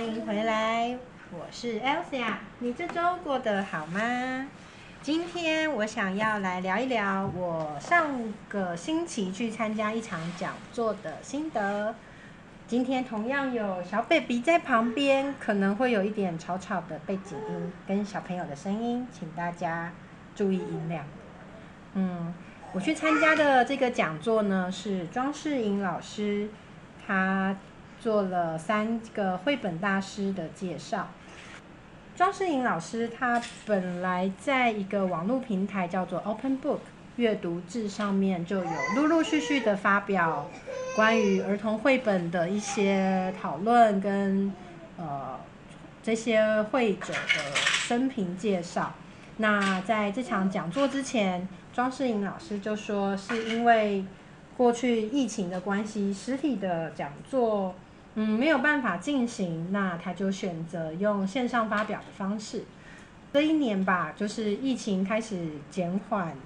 欢迎回来，我是 Elsa。你这周过得好吗？今天我想要来聊一聊我上个星期去参加一场讲座的心得。今天同样有小 baby 在旁边，可能会有一点吵吵的背景音跟小朋友的声音，请大家注意音量。嗯，我去参加的这个讲座呢，是庄世颖老师，他做了三个绘本大师的介绍。庄世颖老师他本来在一个网络平台叫做 Open Book 阅读志上面就有陆陆续续的发表关于儿童绘本的一些讨论跟呃这些绘者的生平介绍。那在这场讲座之前，庄世颖老师就说是因为过去疫情的关系，实体的讲座。嗯，没有办法进行，那他就选择用线上发表的方式。这一年吧，就是疫情开始减缓，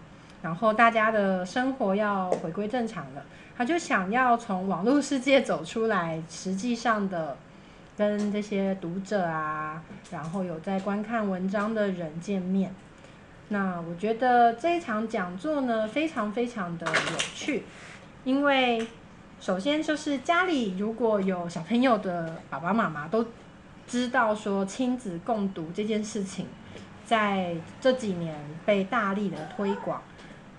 然后大家的生活要回归正常了，他就想要从网络世界走出来，实际上的跟这些读者啊，然后有在观看文章的人见面。那我觉得这一场讲座呢，非常非常的有趣，因为。首先就是家里如果有小朋友的爸爸妈妈都知道说亲子共读这件事情，在这几年被大力的推广，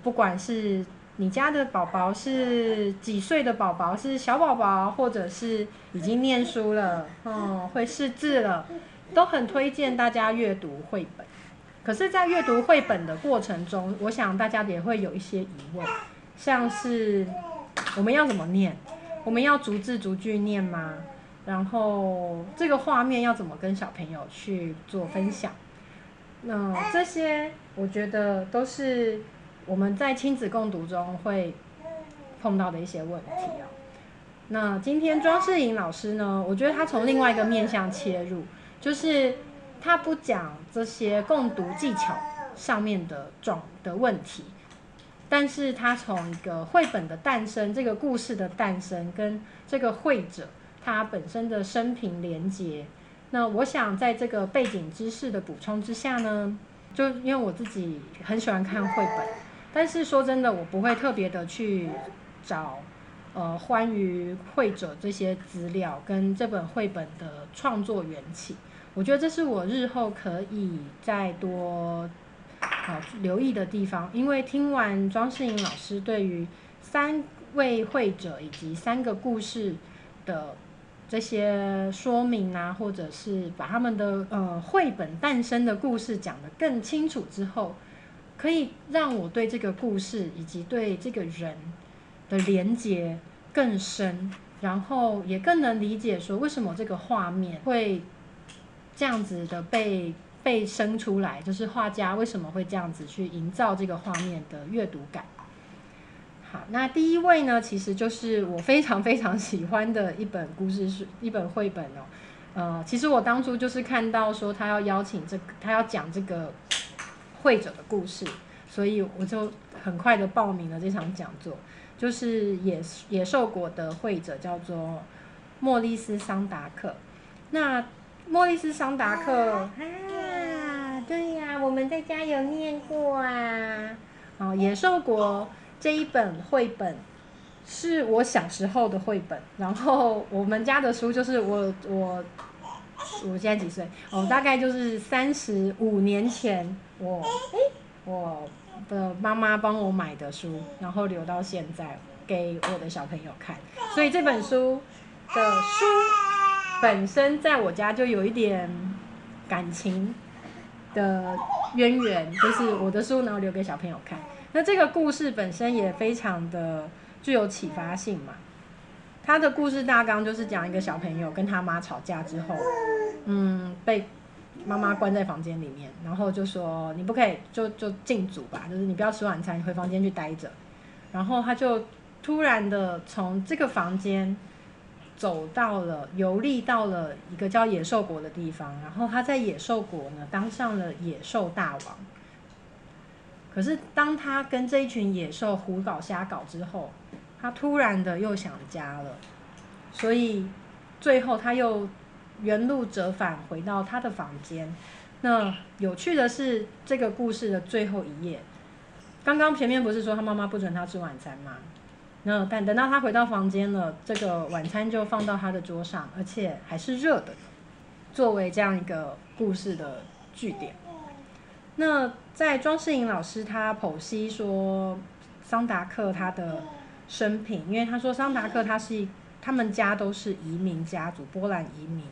不管是你家的宝宝是几岁的宝宝，是小宝宝，或者是已经念书了，嗯，会识字了，都很推荐大家阅读绘本。可是，在阅读绘本的过程中，我想大家也会有一些疑问，像是。我们要怎么念？我们要逐字逐句念吗？然后这个画面要怎么跟小朋友去做分享？那这些我觉得都是我们在亲子共读中会碰到的一些问题哦。那今天庄世颖老师呢？我觉得他从另外一个面向切入，就是他不讲这些共读技巧上面的状的问题。但是他从一个绘本的诞生，这个故事的诞生，跟这个绘者他本身的生平连接，那我想在这个背景知识的补充之下呢，就因为我自己很喜欢看绘本，但是说真的，我不会特别的去找呃关于绘者这些资料跟这本绘本的创作缘起，我觉得这是我日后可以再多。好留意的地方，因为听完庄世颖老师对于三位会者以及三个故事的这些说明啊，或者是把他们的呃绘本诞生的故事讲得更清楚之后，可以让我对这个故事以及对这个人的连接更深，然后也更能理解说为什么这个画面会这样子的被。被生出来，就是画家为什么会这样子去营造这个画面的阅读感。好，那第一位呢，其实就是我非常非常喜欢的一本故事书，一本绘本哦。呃，其实我当初就是看到说他要邀请这个，他要讲这个会者的故事，所以我就很快的报名了这场讲座。就是野野兽国的会者叫做莫里斯桑达克。那莫里斯桑达克。对呀，我们在家有念过啊。哦，《野兽国》这一本绘本是我小时候的绘本，然后我们家的书就是我我我现在几岁？哦，大概就是三十五年前我我的妈妈帮我买的书，然后留到现在给我的小朋友看，所以这本书的书本身在我家就有一点感情的渊源，就是我的书然后留给小朋友看。那这个故事本身也非常的。具有启发性嘛？他的故事大纲就是讲一个小朋友跟他妈吵架之后，嗯，被妈妈关在房间里面，然后就说你不可以就就禁足吧，就是你不要吃晚餐，你回房间去待着。然后他就突然的从这个房间走到了游历到了一个叫野兽国的地方，然后他在野兽国呢当上了野兽大王。可是当他跟这一群野兽胡搞瞎搞之后，他突然的又想家了，所以最后他又原路折返回到他的房间。那有趣的是，这个故事的最后一页，刚刚前面不是说他妈妈不准他吃晚餐吗？那但等到他回到房间了，这个晚餐就放到他的桌上，而且还是热的，作为这样一个故事的据点。那在庄世颖老师他剖析说，桑达克他的。生平，因为他说桑达克他是他们家都是移民家族，波兰移民。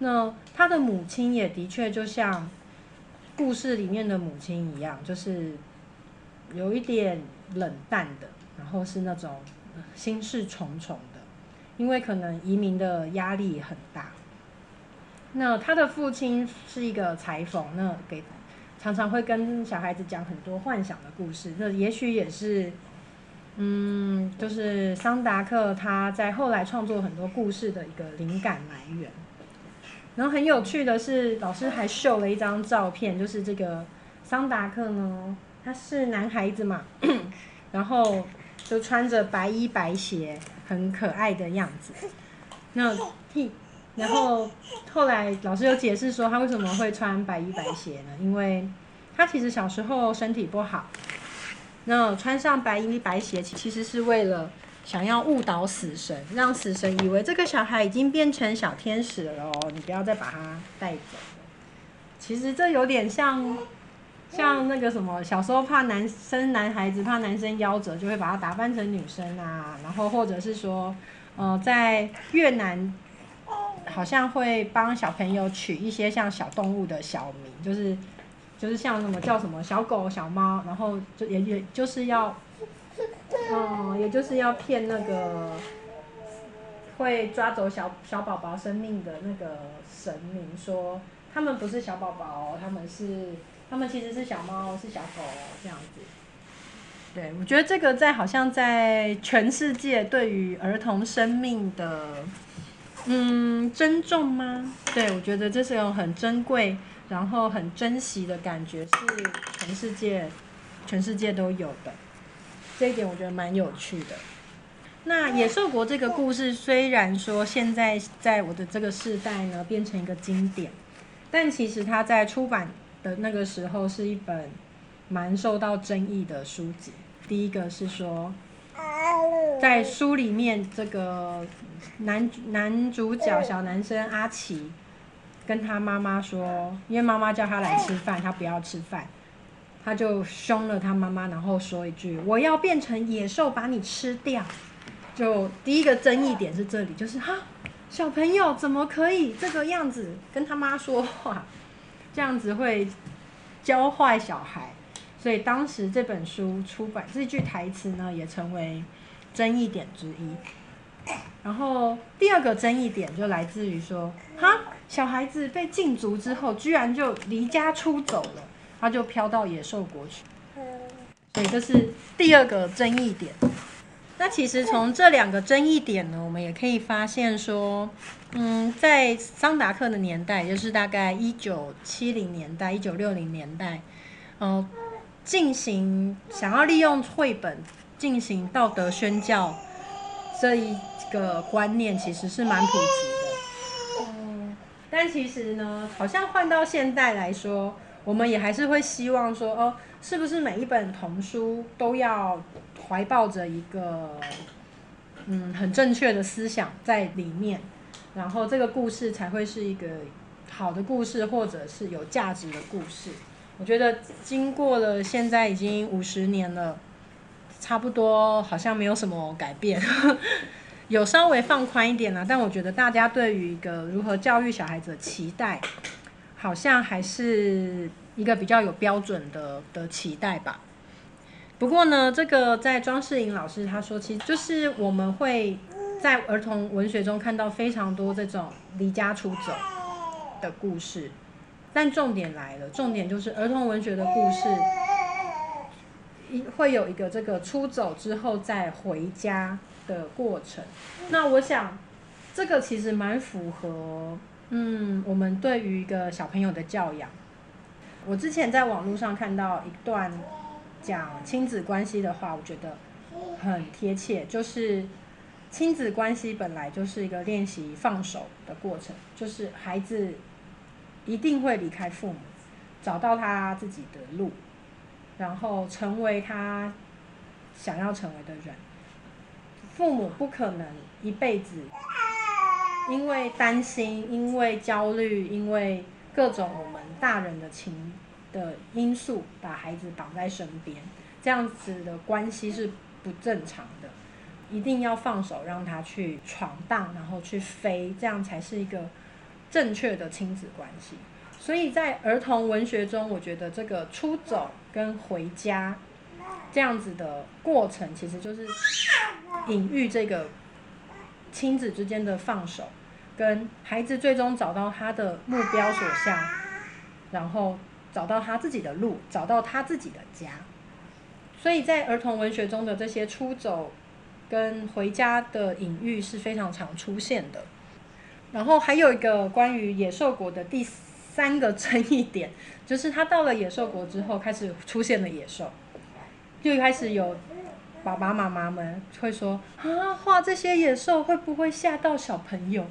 那他的母亲也的确就像故事里面的母亲一样，就是有一点冷淡的，然后是那种心事重重的，因为可能移民的压力很大。那他的父亲是一个裁缝，那给常常会跟小孩子讲很多幻想的故事，那也许也是。嗯，就是桑达克他在后来创作很多故事的一个灵感来源。然后很有趣的是，老师还秀了一张照片，就是这个桑达克呢，他是男孩子嘛，然后就穿着白衣白鞋，很可爱的样子。那，然后后来老师有解释说，他为什么会穿白衣白鞋呢？因为他其实小时候身体不好。那穿上白衣白鞋，其实是为了想要误导死神，让死神以为这个小孩已经变成小天使了哦，你不要再把他带走。其实这有点像，像那个什么，小时候怕男生男孩子怕男生夭折，就会把他打扮成女生啊，然后或者是说，呃，在越南好像会帮小朋友取一些像小动物的小名，就是。就是像什么叫什么小狗小猫，然后就也也就是要，嗯，也就是要骗那个会抓走小小宝宝生命的那个神明，说他们不是小宝宝，他们是他们其实是小猫是小狗这样子。对，我觉得这个在好像在全世界对于儿童生命的嗯尊重吗？对，我觉得这是种很珍贵。然后很珍惜的感觉是全世界，全世界都有的，这一点我觉得蛮有趣的。那野兽国这个故事虽然说现在在我的这个世代呢变成一个经典，但其实它在出版的那个时候是一本蛮受到争议的书籍。第一个是说，在书里面这个男男主角小男生阿奇。跟他妈妈说，因为妈妈叫他来吃饭，他不要吃饭，他就凶了他妈妈，然后说一句：“我要变成野兽把你吃掉。”就第一个争议点是这里，就是哈，小朋友怎么可以这个样子跟他妈说话？这样子会教坏小孩，所以当时这本书出版，这句台词呢也成为争议点之一。然后第二个争议点就来自于说，哈，小孩子被禁足之后，居然就离家出走了，他就飘到野兽国去。所以这是第二个争议点。那其实从这两个争议点呢，我们也可以发现说，嗯，在桑达克的年代，就是大概一九七零年代、一九六零年代，嗯，进行想要利用绘本进行道德宣教这一。个观念其实是蛮普及的，嗯，但其实呢，好像换到现代来说，我们也还是会希望说，哦，是不是每一本童书都要怀抱着一个嗯很正确的思想在里面，然后这个故事才会是一个好的故事，或者是有价值的故事。我觉得经过了现在已经五十年了，差不多好像没有什么改变，有稍微放宽一点了。但我觉得大家对于一个如何教育小孩子的期待，好像还是一个比较有标准的的期待吧。不过呢，这个在庄世颖老师他说，其实就是我们会在儿童文学中看到非常多这种离家出走的故事。但重点来了，重点就是儿童文学的故事，一会有一个这个出走之后再回家的过程。那我想，这个其实蛮符合，嗯，我们对于一个小朋友的教养。我之前在网络上看到一段讲亲子关系的话，我觉得很贴切，就是亲子关系本来就是一个练习放手的过程，就是孩子。一定会离开父母，找到他自己的路，然后成为他想要成为的人。父母不可能一辈子因为担心、因为焦虑、因为各种我们大人的情的因素，把孩子绑在身边，这样子的关系是不正常的。一定要放手，让他去闯荡，然后去飞，这样才是一个。正确的亲子关系，所以在儿童文学中，我觉得这个出走跟回家这样子的过程，其实就是隐喻这个亲子之间的放手，跟孩子最终找到他的目标所向，然后找到他自己的路，找到他自己的家。所以在儿童文学中的这些出走跟回家的隐喻是非常常出现的。然后还有一个关于野兽国的第三个争议点，就是他到了野兽国之后，开始出现了野兽，就开始有爸爸妈妈们会说啊，画这些野兽会不会吓到小朋友？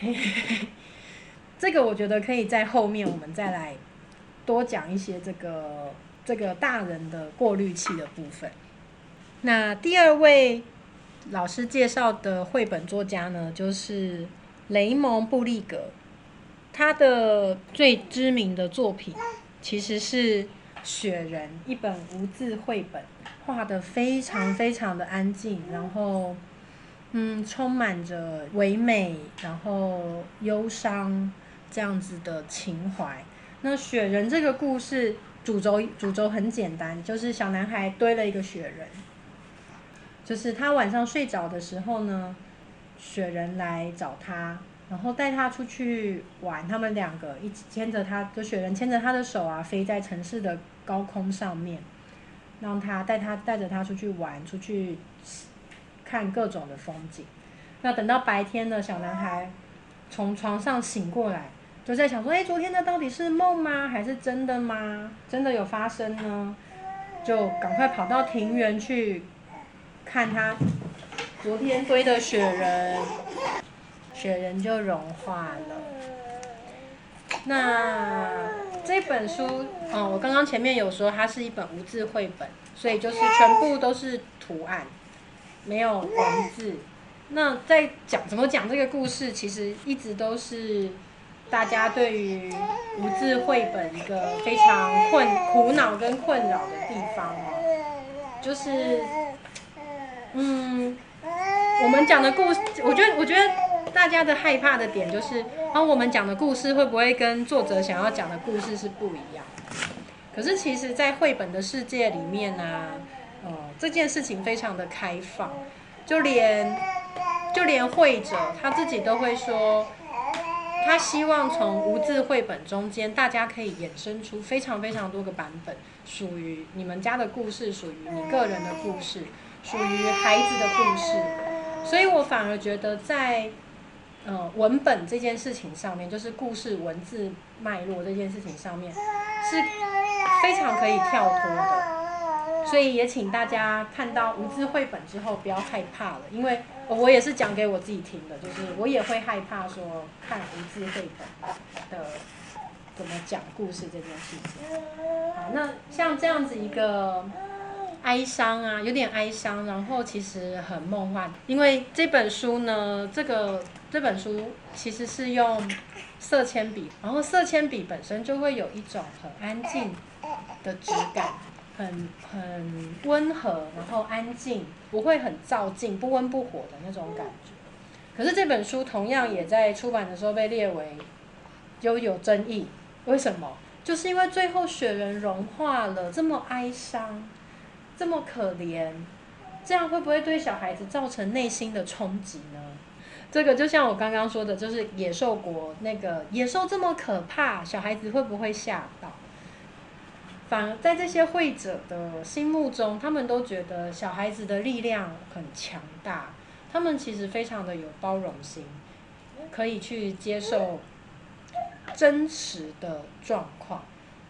这个我觉得可以在后面我们再来多讲一些这个这个大人的过滤器的部分。那第二位老师介绍的绘本作家呢，就是。雷蒙布利格，他的最知名的作品其实是《雪人》，一本无字绘本，画的非常非常的安静，然后，嗯，充满着唯美，然后忧伤这样子的情怀。那《雪人》这个故事主轴主轴很简单，就是小男孩堆了一个雪人，就是他晚上睡着的时候呢。雪人来找他，然后带他出去玩。他们两个一起牵着他，就雪人牵着他的手啊，飞在城市的高空上面，让他带他带着他出去玩，出去看各种的风景。那等到白天的小男孩从床上醒过来，就在想说：哎，昨天的到底是梦吗？还是真的吗？真的有发生呢？就赶快跑到庭园去看他。昨天堆的雪人，雪人就融化了。那这本书，嗯，我刚刚前面有说它是一本无字绘本，所以就是全部都是图案，没有文字。那在讲怎么讲这个故事，其实一直都是大家对于无字绘本一个非常困苦恼跟困扰的地方哦，就是，嗯。我们讲的故事，我觉得，我觉得大家的害怕的点就是，啊，我们讲的故事会不会跟作者想要讲的故事是不一样？可是其实，在绘本的世界里面呢，呃，这件事情非常的开放，就连就连绘者他自己都会说，他希望从无字绘本中间，大家可以衍生出非常非常多个版本，属于你们家的故事，属于你个人的故事，属于孩子的故事。所以我反而觉得，在呃文本这件事情上面，就是故事文字脉络这件事情上面，是非常可以跳脱的。所以也请大家看到无字绘本之后，不要害怕了，因为我也是讲给我自己听的，就是我也会害怕说看无字绘本的怎么讲故事这件事情。好，那像这样子一个。哀伤啊，有点哀伤，然后其实很梦幻。因为这本书呢，这个这本书其实是用色铅笔，然后色铅笔本身就会有一种很安静的质感，很很温和，然后安静，不会很躁进，不温不火的那种感觉。可是这本书同样也在出版的时候被列为就有争议，为什么？就是因为最后雪人融化了，这么哀伤。这么可怜，这样会不会对小孩子造成内心的冲击呢？这个就像我刚刚说的，就是野兽国那个野兽这么可怕，小孩子会不会吓到？反而在这些会者的心目中，他们都觉得小孩子的力量很强大，他们其实非常的有包容心，可以去接受真实的状况，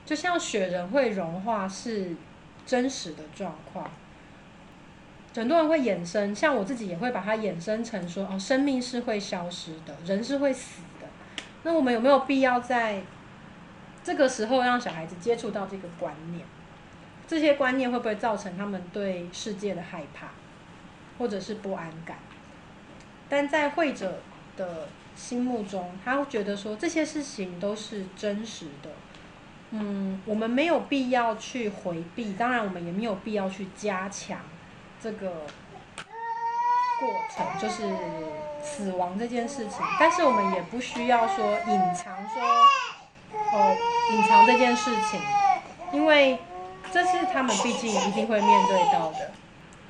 就像雪人会融化是。真实的状况，很多人会衍生，像我自己也会把它衍生成说，哦，生命是会消失的，人是会死的。那我们有没有必要在这个时候让小孩子接触到这个观念？这些观念会不会造成他们对世界的害怕，或者是不安感？但在会者的心目中，他会觉得说这些事情都是真实的。嗯，我们没有必要去回避，当然我们也没有必要去加强这个过程，就是死亡这件事情。但是我们也不需要说隐藏，说哦隐藏这件事情，因为这是他们毕竟一定会面对到的。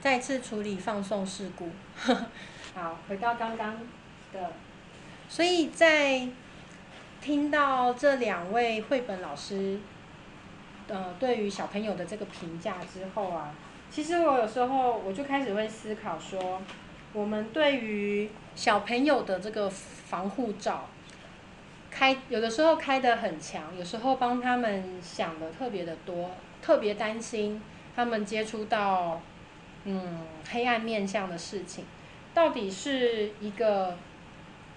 再次处理放送事故，好，回到刚刚的，所以在。听到这两位绘本老师，呃，对于小朋友的这个评价之后啊，其实我有时候我就开始会思考说，我们对于小朋友的这个防护罩，开有的时候开的很强，有时候帮他们想的特别的多，特别担心他们接触到嗯黑暗面向的事情，到底是一个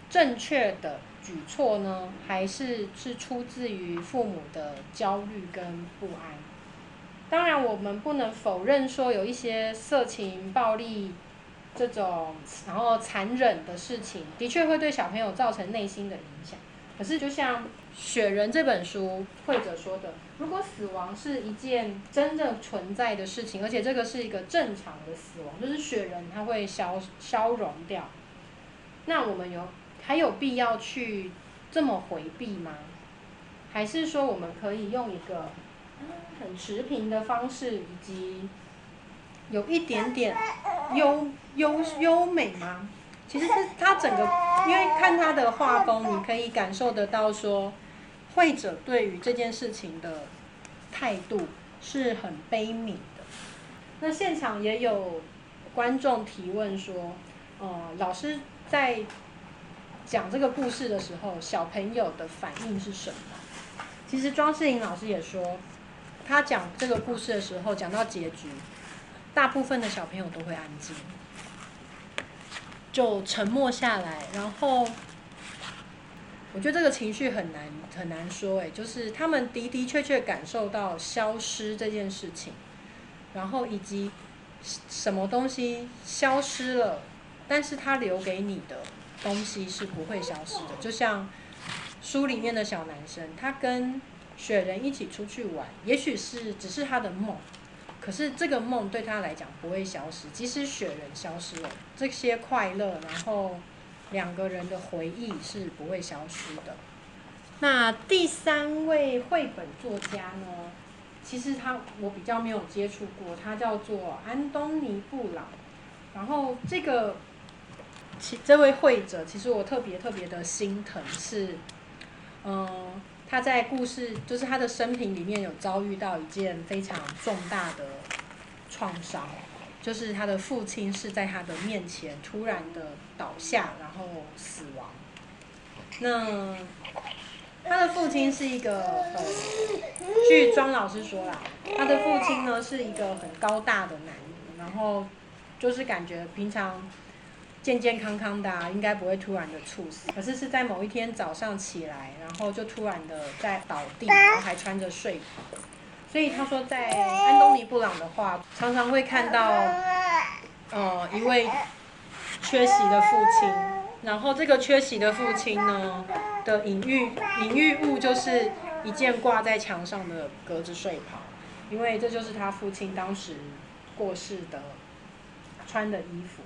正确的。举措呢，还是是出自于父母的焦虑跟不安。当然，我们不能否认说有一些色情、暴力这种，然后残忍的事情，的确会对小朋友造成内心的影响。可是，就像《雪人》这本书绘者说的，如果死亡是一件真正存在的事情，而且这个是一个正常的死亡，就是雪人它会消消融掉，那我们有。还有必要去这么回避吗？还是说我们可以用一个很持平的方式，以及有一点点 优优优美吗？其实是他整个，因为看他的画风，你可以感受得到说，会者对于这件事情的态度是很悲悯的。那现场也有观众提问说，呃，老师在。讲这个故事的时候，小朋友的反应是什么？其实庄世颖老师也说，他讲这个故事的时候，讲到结局，大部分的小朋友都会安静，就沉默下来。然后，我觉得这个情绪很难很难说，哎，就是他们的的确确感受到消失这件事情，然后以及什么东西消失了，但是他留给你的。东西是不会消失的，就像书里面的小男生，他跟雪人一起出去玩，也许是只是他的梦，可是这个梦对他来讲不会消失。即使雪人消失了，这些快乐，然后两个人的回忆是不会消失的。那第三位绘本作家呢？其实他我比较没有接触过，他叫做安东尼布朗，然后这个。这位会者，其实我特别特别的心疼，是，嗯，他在故事，就是他的生平里面有遭遇到一件非常重大的创伤，就是他的父亲是在他的面前突然的倒下，然后死亡。那他的父亲是一个很，据庄老师说啦，他的父亲呢是一个很高大的男人，然后就是感觉平常。健健康康的，应该不会突然的猝死。可是是在某一天早上起来，然后就突然的在倒地，然后还穿着睡袍。所以他说，在安东尼布朗的话常常会看到，呃，一位缺席的父亲，然后这个缺席的父亲呢的隐喻隐喻物就是一件挂在墙上的格子睡袍，因为这就是他父亲当时过世的穿的衣服。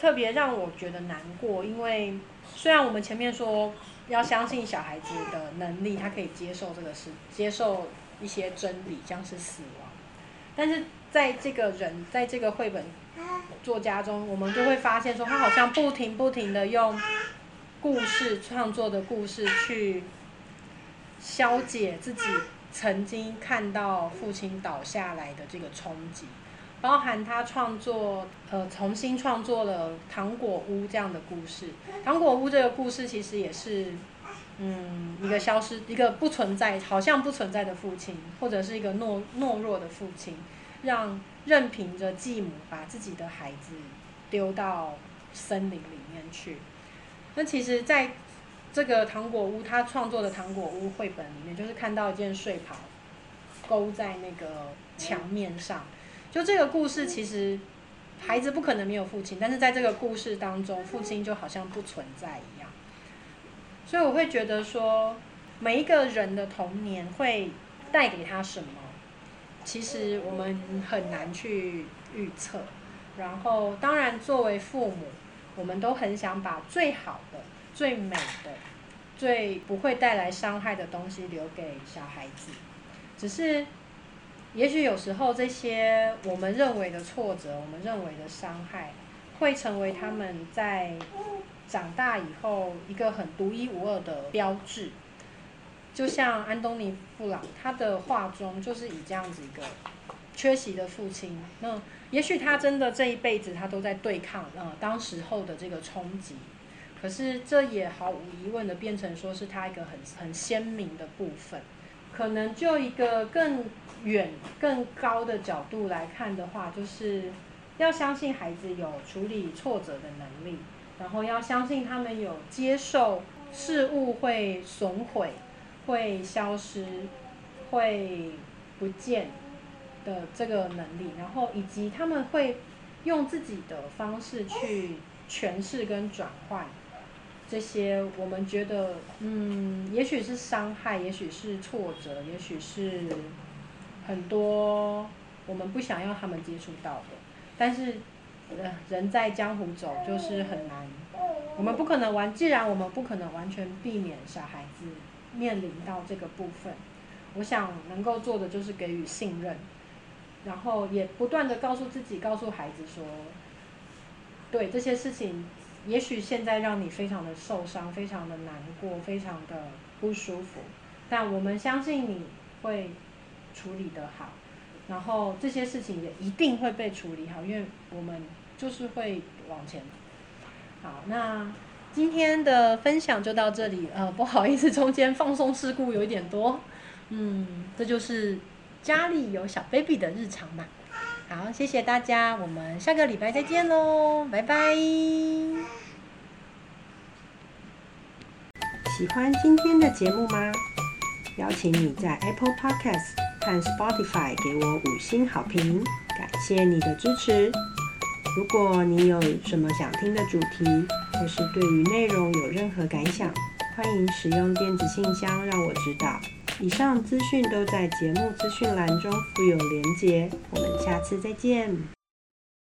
特别让我觉得难过，因为虽然我们前面说要相信小孩子的能力，他可以接受这个事，接受。一些真理，像是死亡，但是在这个人，在这个绘本作家中，我们就会发现说，他好像不停不停的用故事创作的故事去消解自己曾经看到父亲倒下来的这个冲击，包含他创作呃重新创作了《糖果屋》这样的故事，《糖果屋》这个故事其实也是。嗯，一个消失，一个不存在，好像不存在的父亲，或者是一个懦懦弱的父亲，让任凭着继母把自己的孩子丢到森林里面去。那其实，在这个糖果屋，他创作的糖果屋绘本里面，就是看到一件睡袍勾在那个墙面上。就这个故事，其实孩子不可能没有父亲，但是在这个故事当中，父亲就好像不存在一样。所以我会觉得说，每一个人的童年会带给他什么，其实我们很难去预测。然后，当然作为父母，我们都很想把最好的、最美的、最不会带来伤害的东西留给小孩子。只是，也许有时候这些我们认为的挫折，我们认为的伤害，会成为他们在。长大以后，一个很独一无二的标志，就像安东尼·布朗，他的画中就是以这样子一个缺席的父亲。那也许他真的这一辈子他都在对抗呃当时候的这个冲击，可是这也毫无疑问的变成说是他一个很很鲜明的部分。可能就一个更远、更高的角度来看的话，就是要相信孩子有处理挫折的能力。然后要相信他们有接受事物会损毁、会消失、会不见的这个能力，然后以及他们会用自己的方式去诠释跟转换这些我们觉得嗯，也许是伤害，也许是挫折，也许是很多我们不想要他们接触到的，但是。呃人在江湖走，就是很难。我们不可能完，既然我们不可能完全避免小孩子面临到这个部分，我想能够做的就是给予信任，然后也不断的告诉自己，告诉孩子说，对这些事情，也许现在让你非常的受伤，非常的难过，非常的不舒服，但我们相信你会处理得好，然后这些事情也一定会被处理好，因为我们。就是会往前。好，那今天的分享就到这里。呃，不好意思，中间放松事故有一点多。嗯，这就是家里有小 baby 的日常嘛。好，谢谢大家，我们下个礼拜再见喽，拜拜。喜欢今天的节目吗？邀请你在 Apple Podcast 和 Spotify 给我五星好评，感谢你的支持。如果你有什么想听的主题，或是对于内容有任何感想，欢迎使用电子信箱让我知道。以上资讯都在节目资讯栏中附有连结。我们下次再见。